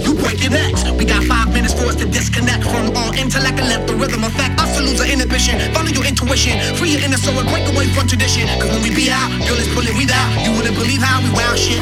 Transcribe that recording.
You break your necks. We got five minutes for us to disconnect from all intellect and let the rhythm affect us to lose our inhibition. Follow your intuition, free your inner soul and break away from tradition. Cause when we be out, girl, it's pulling we out. You wouldn't believe how we wow shit